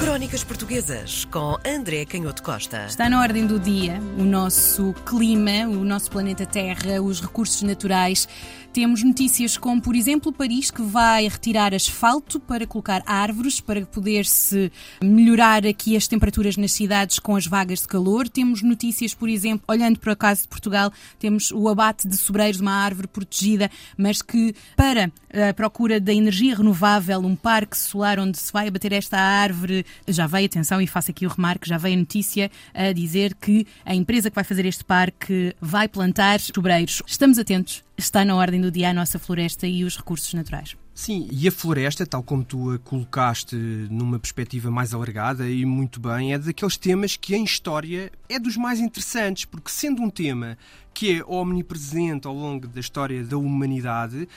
Crónicas Portuguesas com André Canhoto Costa. Está na ordem do dia o nosso clima, o nosso planeta Terra, os recursos naturais. Temos notícias como, por exemplo, Paris que vai retirar asfalto para colocar árvores para poder-se melhorar aqui as temperaturas nas cidades com as vagas de calor. Temos notícias, por exemplo, olhando para o caso de Portugal, temos o abate de sobreiros, uma árvore protegida, mas que para a procura da energia renovável, um parque solar onde se vai abater esta árvore, já veio, atenção, e faço aqui o remarque, já veio a notícia a dizer que a empresa que vai fazer este parque vai plantar sobreiros. Estamos atentos está na ordem do dia a nossa floresta e os recursos naturais. Sim, e a floresta, tal como tu a colocaste numa perspectiva mais alargada e muito bem, é daqueles temas que em história é dos mais interessantes, porque sendo um tema que é omnipresente ao longo da história da humanidade,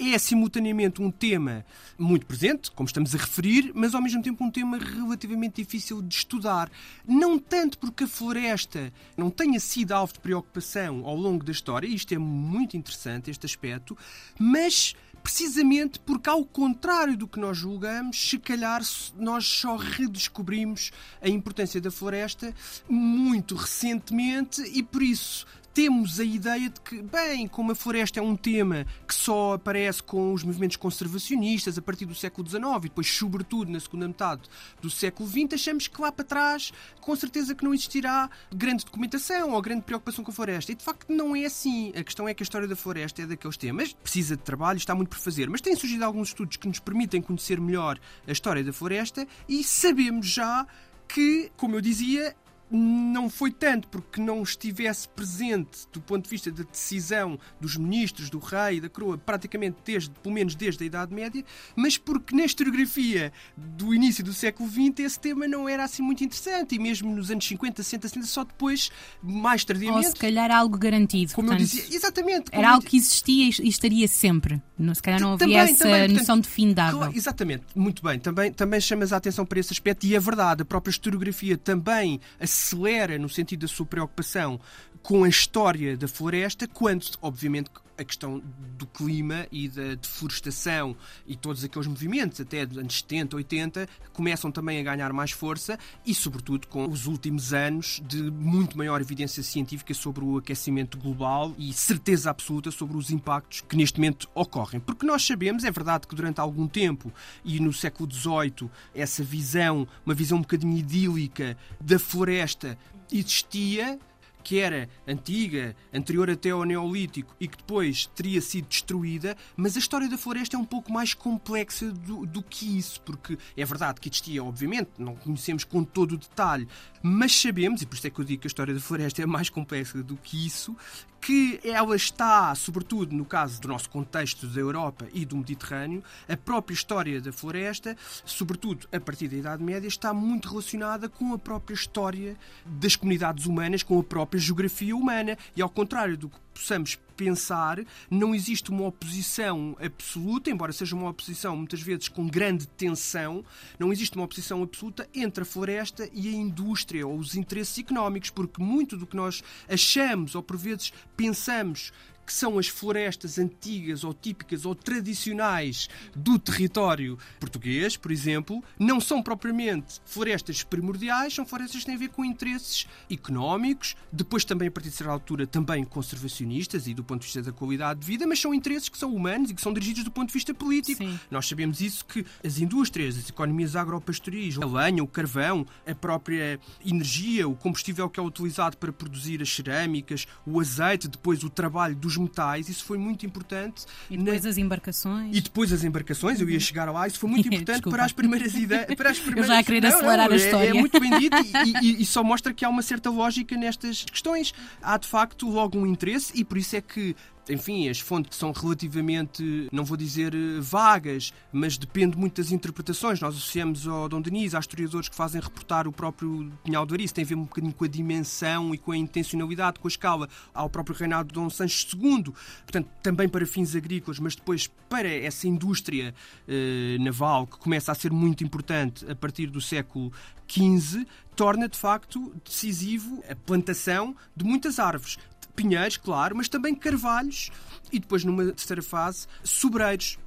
é simultaneamente um tema muito presente, como estamos a referir, mas ao mesmo tempo um tema relativamente difícil de estudar. Não tanto porque a floresta não tenha sido alvo de preocupação ao longo da história, isto é muito interessante, este aspecto, mas precisamente porque, ao contrário do que nós julgamos, se calhar nós só redescobrimos a importância da floresta muito recentemente e por isso temos a ideia de que, bem, como a floresta é um tema que só aparece com os movimentos conservacionistas a partir do século XIX e depois, sobretudo, na segunda metade do século XX, achamos que lá para trás, com certeza que não existirá grande documentação ou grande preocupação com a floresta. E de facto não é assim. A questão é que a história da floresta é daqueles temas, precisa de trabalho, está muito por fazer, mas têm surgido alguns estudos que nos permitem conhecer melhor a história da floresta e sabemos já que, como eu dizia, não foi tanto porque não estivesse presente do ponto de vista da decisão dos ministros, do rei e da coroa, praticamente desde, pelo menos desde a Idade Média, mas porque na historiografia do início do século XX esse tema não era assim muito interessante e mesmo nos anos 50, 60, 70, só depois, mais tardiamente. Ou se calhar algo garantido. Como portanto, eu dizia, exatamente. Era algo que existia e estaria sempre. Se calhar não havia também, essa também, noção portanto, de findável. Exatamente, muito bem. Também, também chamas a atenção para esse aspecto e é verdade, a própria historiografia também acelera no sentido da sua preocupação com a história da floresta, quando, obviamente, a questão do clima e da deflorestação e todos aqueles movimentos, até dos anos 70, 80, começam também a ganhar mais força e, sobretudo, com os últimos anos de muito maior evidência científica sobre o aquecimento global e certeza absoluta sobre os impactos que neste momento ocorrem. Porque nós sabemos, é verdade que durante algum tempo e no século XVIII, essa visão, uma visão um bocadinho idílica da floresta existia, que era antiga, anterior até ao Neolítico e que depois teria sido destruída, mas a história da floresta é um pouco mais complexa do, do que isso, porque é verdade que existia, obviamente, não conhecemos com todo o detalhe, mas sabemos, e por isso é que eu digo que a história da floresta é mais complexa do que isso, que ela está, sobretudo no caso do nosso contexto da Europa e do Mediterrâneo, a própria história da floresta, sobretudo a partir da Idade Média, está muito relacionada com a própria história das comunidades humanas, com a própria geografia humana. E ao contrário do que possamos pensar, não existe uma oposição absoluta, embora seja uma oposição muitas vezes com grande tensão, não existe uma oposição absoluta entre a floresta e a indústria ou os interesses económicos, porque muito do que nós achamos ou por vezes pensamos que são as florestas antigas ou típicas ou tradicionais do território português, por exemplo, não são propriamente florestas primordiais, são florestas que têm a ver com interesses económicos, depois também a partir de certa altura também conservacionistas e do ponto de vista da qualidade de vida, mas são interesses que são humanos e que são dirigidos do ponto de vista político. Sim. Nós sabemos isso que as indústrias, as economias agropastoris, a lenha, o carvão, a própria energia, o combustível que é utilizado para produzir as cerâmicas, o azeite, depois o trabalho dos metais, isso foi muito importante. E depois na... as embarcações. E depois as embarcações, eu ia chegar lá, isso foi muito importante para as primeiras ideias. Para as primeiras... Eu já a querer não, acelerar não, a é, história. É muito bem dito e, e, e, só mostra que há uma certa lógica nestas questões. Há de facto logo um interesse e por isso é que enfim, as fontes são relativamente, não vou dizer eh, vagas, mas depende muito das interpretações. Nós associamos ao Dom Denis, há historiadores que fazem reportar o próprio Pinhal do Arice, tem a ver um bocadinho com a dimensão e com a intencionalidade, com a escala, ao próprio reinado de Dom Sancho II, portanto, também para fins agrícolas, mas depois para essa indústria eh, naval que começa a ser muito importante a partir do século XV, torna de facto decisivo a plantação de muitas árvores pinheiros, claro, mas também carvalhos e depois, numa terceira fase, sobreiros.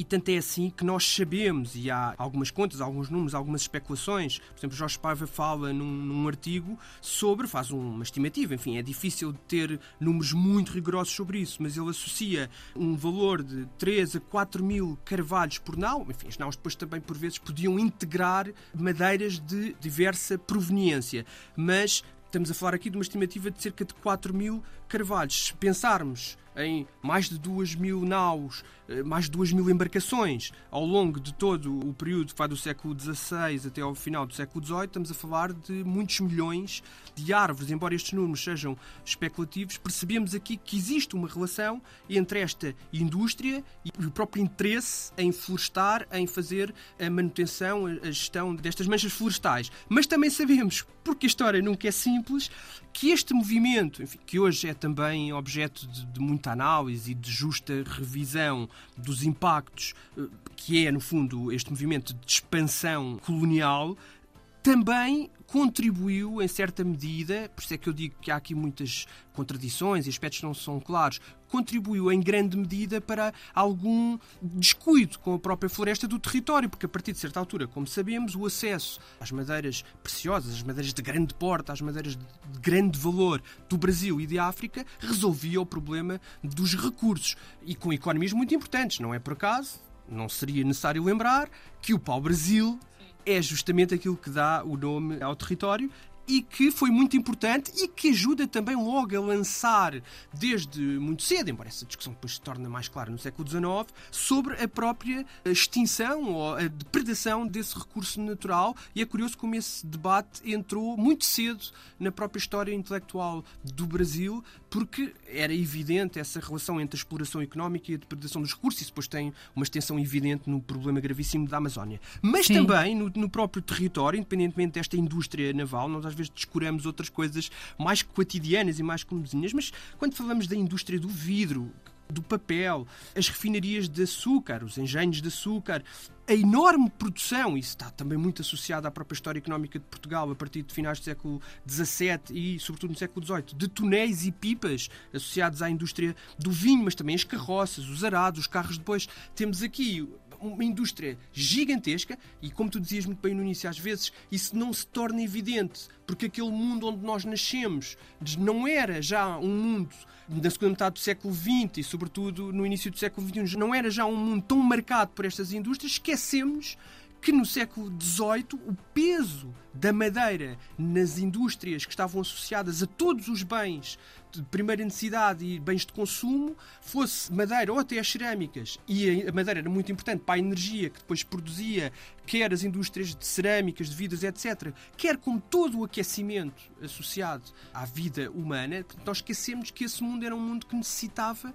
E tanto é assim que nós sabemos, e há algumas contas, alguns números, algumas especulações. Por exemplo, Jorge Paiva fala num, num artigo sobre, faz uma estimativa, enfim, é difícil ter números muito rigorosos sobre isso, mas ele associa um valor de 3 a 4 mil carvalhos por nau. Enfim, as naus depois também, por vezes, podiam integrar madeiras de diversa proveniência, mas estamos a falar aqui de uma estimativa de cerca de 4 mil carvalhos. Se pensarmos em mais de 2 mil naus, eh, mais de 2 mil embarcações ao longo de todo o período que vai do século XVI até ao final do século XVIII, estamos a falar de muitos milhões de árvores. Embora estes números sejam especulativos, percebemos aqui que existe uma relação entre esta indústria e o próprio interesse em florestar, em fazer a manutenção, a gestão destas manchas florestais. Mas também sabemos, porque a história nunca é simples, que este movimento, enfim, que hoje é também objeto de, de, muita análise e de justa revisão dos impactos, eh, que é, no fundo, este movimento de expansão colonial, também contribuiu, em certa medida, por isso é que eu digo que há aqui muitas contradições e aspectos não são claros, contribuiu em grande medida para algum descuido com a própria floresta do território, porque a partir de certa altura, como sabemos, o acesso às madeiras preciosas, às madeiras de grande porte, às madeiras de grande valor do Brasil e de África, resolvia o problema dos recursos e com economias muito importantes. Não é por acaso, não seria necessário lembrar que o pau-brasil é justamente aquilo que dá o nome ao território e que foi muito importante e que ajuda também logo a lançar, desde muito cedo, embora essa discussão depois se torne mais clara no século XIX, sobre a própria extinção ou a depredação desse recurso natural. E é curioso como esse debate entrou muito cedo na própria história intelectual do Brasil, porque era evidente essa relação entre a exploração económica e a depredação dos recursos. Isso depois tem uma extensão evidente no problema gravíssimo da Amazónia. Mas Sim. também no, no, próprio território, independentemente desta indústria naval, nós às vezes descuramos outras coisas mais cotidianas e mais comezinhas, mas quando falamos da indústria do vidro, do papel, as refinarias de açúcar, os engenhos de açúcar, a enorme produção, isso está também muito associado à própria história económica de Portugal a partir de finais do século XVII e, sobretudo, no século XVIII, de tonéis e pipas associados à indústria do vinho, mas também as carroças, os arados, os carros. Depois temos aqui uma indústria gigantesca e, como tu dizias muito bem no início, às vezes isso não se torna evidente, porque aquele mundo onde nós nascemos não era já um mundo na segunda metade do século XX e, sobretudo, no início do século XXI, não era já um mundo tão marcado por estas indústrias, esquecemos que no século XVIII o peso da madeira nas indústrias que estavam associadas a todos os bens de primeira necessidade e bens de consumo, fosse madeira ou até as cerâmicas, e a madeira era muito importante para a energia que depois produzia, quer as indústrias de cerâmicas, de vidros, etc., quer como todo o aquecimento associado à vida humana, nós esquecemos que esse mundo era um mundo que necessitava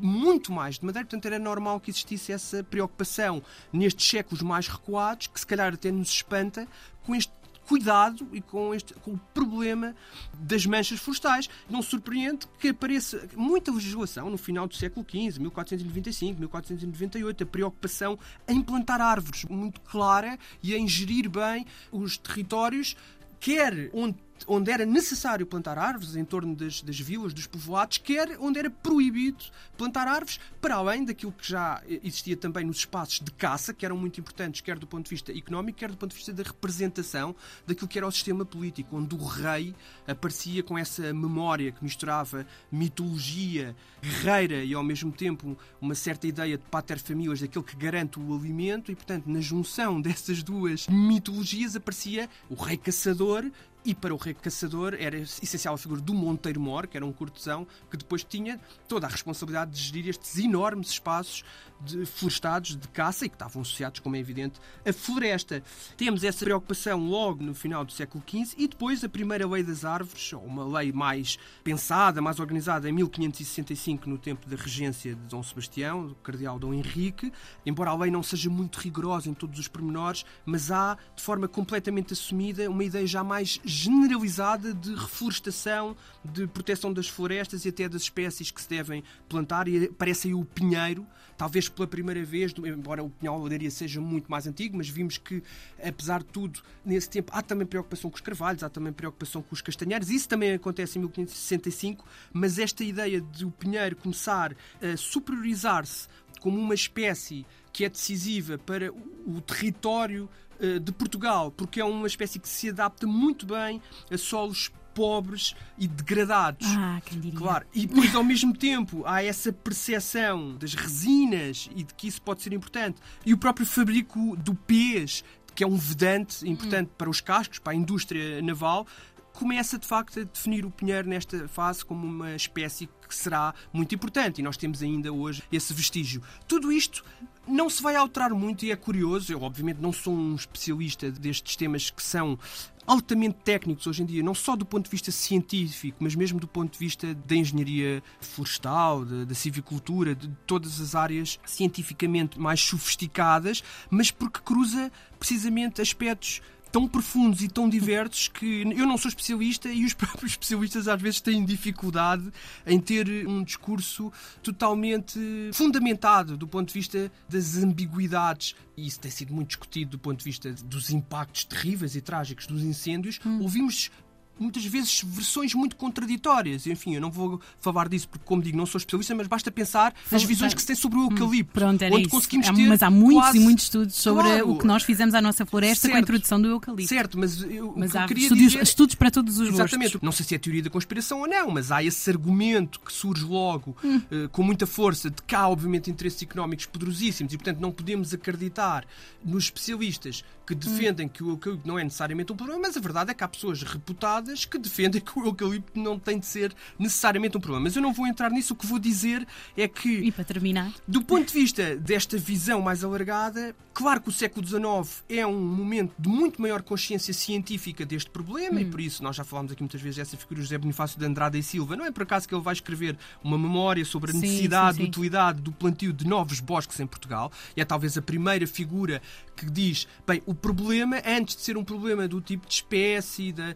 muito mais de madeira, portanto era normal que existisse essa preocupação nestes séculos mais recuados, que se calhar até nos espanta, com este cuidado e com, este, com o problema das manchas florestais. Não surpreende que apareça muita legislação no final do século XV, 1495, 1498, a preocupação em plantar árvores muito clara e em gerir bem os territórios, quer onde onde era necessário plantar árvores em torno das, das vilas, dos povoados, quer onde era proibido plantar árvores, para além daquilo que já existia também nos espaços de caça, que eram muito importantes, quer do ponto de vista económico, quer do ponto de vista da representação daquilo que era o sistema político, onde o rei aparecia com essa memória que misturava mitologia guerreira e ao mesmo tempo uma certa ideia de pater famílias, daquele que garante o alimento, e portanto, na junção dessas duas mitologias aparecia o rei caçador e para o rei caçador era essencial a figura do Monteiro Mor, que era um cortesão que depois tinha toda a responsabilidade de gerir estes enormes espaços de florestados de caça e que estavam associados, como é evidente, à floresta. Temos essa preocupação logo no final do século XV e depois a primeira lei das árvores, uma lei mais pensada, mais organizada, em 1565, no tempo da regência de Dom Sebastião, do cardeal Dom Henrique. Embora a lei não seja muito rigorosa em todos os pormenores, mas há, de forma completamente assumida, uma ideia já mais generalizada de reflorestação, de proteção das florestas e até das espécies que se devem plantar. E aparece aí o pinheiro, talvez pela primeira vez, embora o pinhal Leiria seja muito mais antigo, mas vimos que, apesar de tudo, nesse tempo há também preocupação com os carvalhos, há também preocupação com os castanheiros. Isso também acontece em 1565, mas esta ideia de o pinheiro começar a superiorizar-se como uma espécie que é decisiva para o território eh, de Portugal, porque é uma espécie que se adapta muito bem a solos pobres e degradados. Ah, quem diria. Claro, e depois ao mesmo tempo há essa percepção das resinas e de que isso pode ser importante. E o próprio fabrico do pês, que é um vedante importante hum. para os cascos, para a indústria naval, começa de facto a definir o pinheiro nesta fase como uma espécie que será muito importante e nós temos ainda hoje esse vestígio. Tudo isto não se vai alterar muito e é curioso. Eu, obviamente, não sou um especialista destes temas que são altamente técnicos hoje em dia, não só do ponto de vista científico, mas mesmo do ponto de vista da engenharia florestal, da, civicultura, de todas as áreas cientificamente mais sofisticadas, mas porque cruza precisamente aspectos tão profundos e tão diversos que eu não sou especialista e os próprios especialistas às vezes têm dificuldade em ter um discurso totalmente fundamentado do ponto de vista das ambiguidades. E isso tem sido muito discutido do ponto de vista dos impactos terríveis e trágicos dos incêndios. Hum. Ouvimos muitas vezes versões muito contraditórias. Enfim, eu não vou falar disso porque, como digo, não sou especialista, mas basta pensar nas visões que se tem sobre o eucalipto. Pronto, era onde isso. conseguimos ter mas há muitos quase... e muitos estudos sobre claro. o que nós fizemos à nossa floresta certo. com a introdução do eucalipto. Certo, mas eu, mas há que eu queria estudos, dizer... estudos para todos os Exatamente. gostos. Não sei se é teoria da conspiração ou não, mas há esse argumento que surge logo hum. uh, com muita força de que há, obviamente, interesses económicos poderosíssimos e, portanto, não podemos acreditar nos especialistas que defendem hum. que o eucalipto não é necessariamente um problema, mas a verdade é que há pessoas reputadas que defendem que o eucalipto não tem de ser necessariamente um problema. Mas eu não vou entrar nisso. O que vou dizer é que. E para terminar? Do ponto de vista desta visão mais alargada, claro que o século XIX é um momento de muito maior consciência científica deste problema, hum. e por isso nós já falámos aqui muitas vezes dessa figura José Bonifácio de Andrade e Silva. Não é por acaso que ele vai escrever uma memória sobre a sim, necessidade, sim, sim. utilidade do plantio de novos bosques em Portugal. E é talvez a primeira figura que diz: bem, o problema, antes de ser um problema do tipo de espécie, da,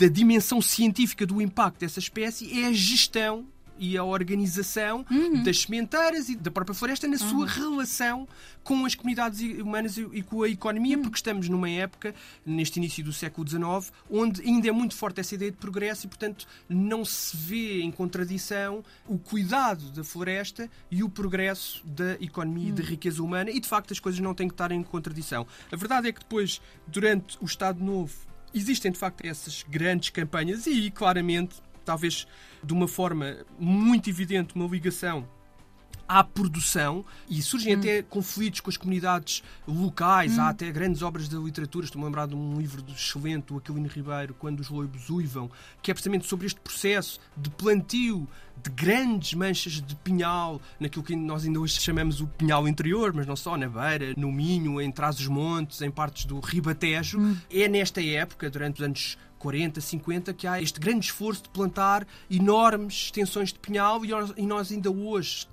da dimensão científica do impacto dessa espécie é a gestão e a organização uhum. das sementeiras e da própria floresta na sua uhum. relação com as comunidades humanas e com a economia, uhum. porque estamos numa época, neste início do século XIX, onde ainda é muito forte essa ideia de progresso e, portanto, não se vê em contradição o cuidado da floresta e o progresso da economia e da uhum. riqueza humana, e de facto as coisas não têm que estar em contradição. A verdade é que depois, durante o Estado Novo, existem de facto essas grandes campanhas e claramente, talvez de uma forma muito evidente, uma ligação à produção e surgem hum. até conflitos com as comunidades locais, hum. há até grandes obras da literatura. Estou-me a lembrar de um livro excelente do Aquilino Ribeiro, Quando os Loibos Uivam, que é precisamente sobre este processo de plantio de grandes manchas de pinhal, naquilo que nós ainda hoje chamamos o pinhal interior, mas não só, na Beira, no Minho, em Trás-os-Montes, em partes do Ribatejo. Hum. É nesta época, durante os anos 40, 50, que há este grande esforço de plantar enormes extensões de pinhal e nós ainda hoje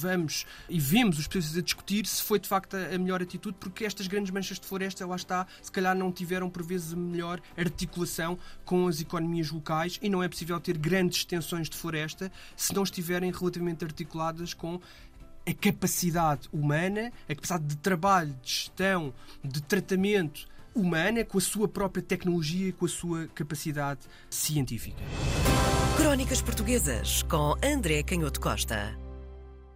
vamos e vemos os especialistas a discutir se foi de facto a melhor atitude, porque estas grandes manchas de floresta, lá está, se calhar não tiveram por vezes a melhor articulação com as economias locais e não é possível ter grandes extensões de floresta se não estiverem relativamente articuladas com a capacidade humana, a capacidade de trabalho, de gestão, de tratamento humana, com a sua própria tecnologia e com a sua capacidade científica. Crónicas Portuguesas com André Canhoto Costa.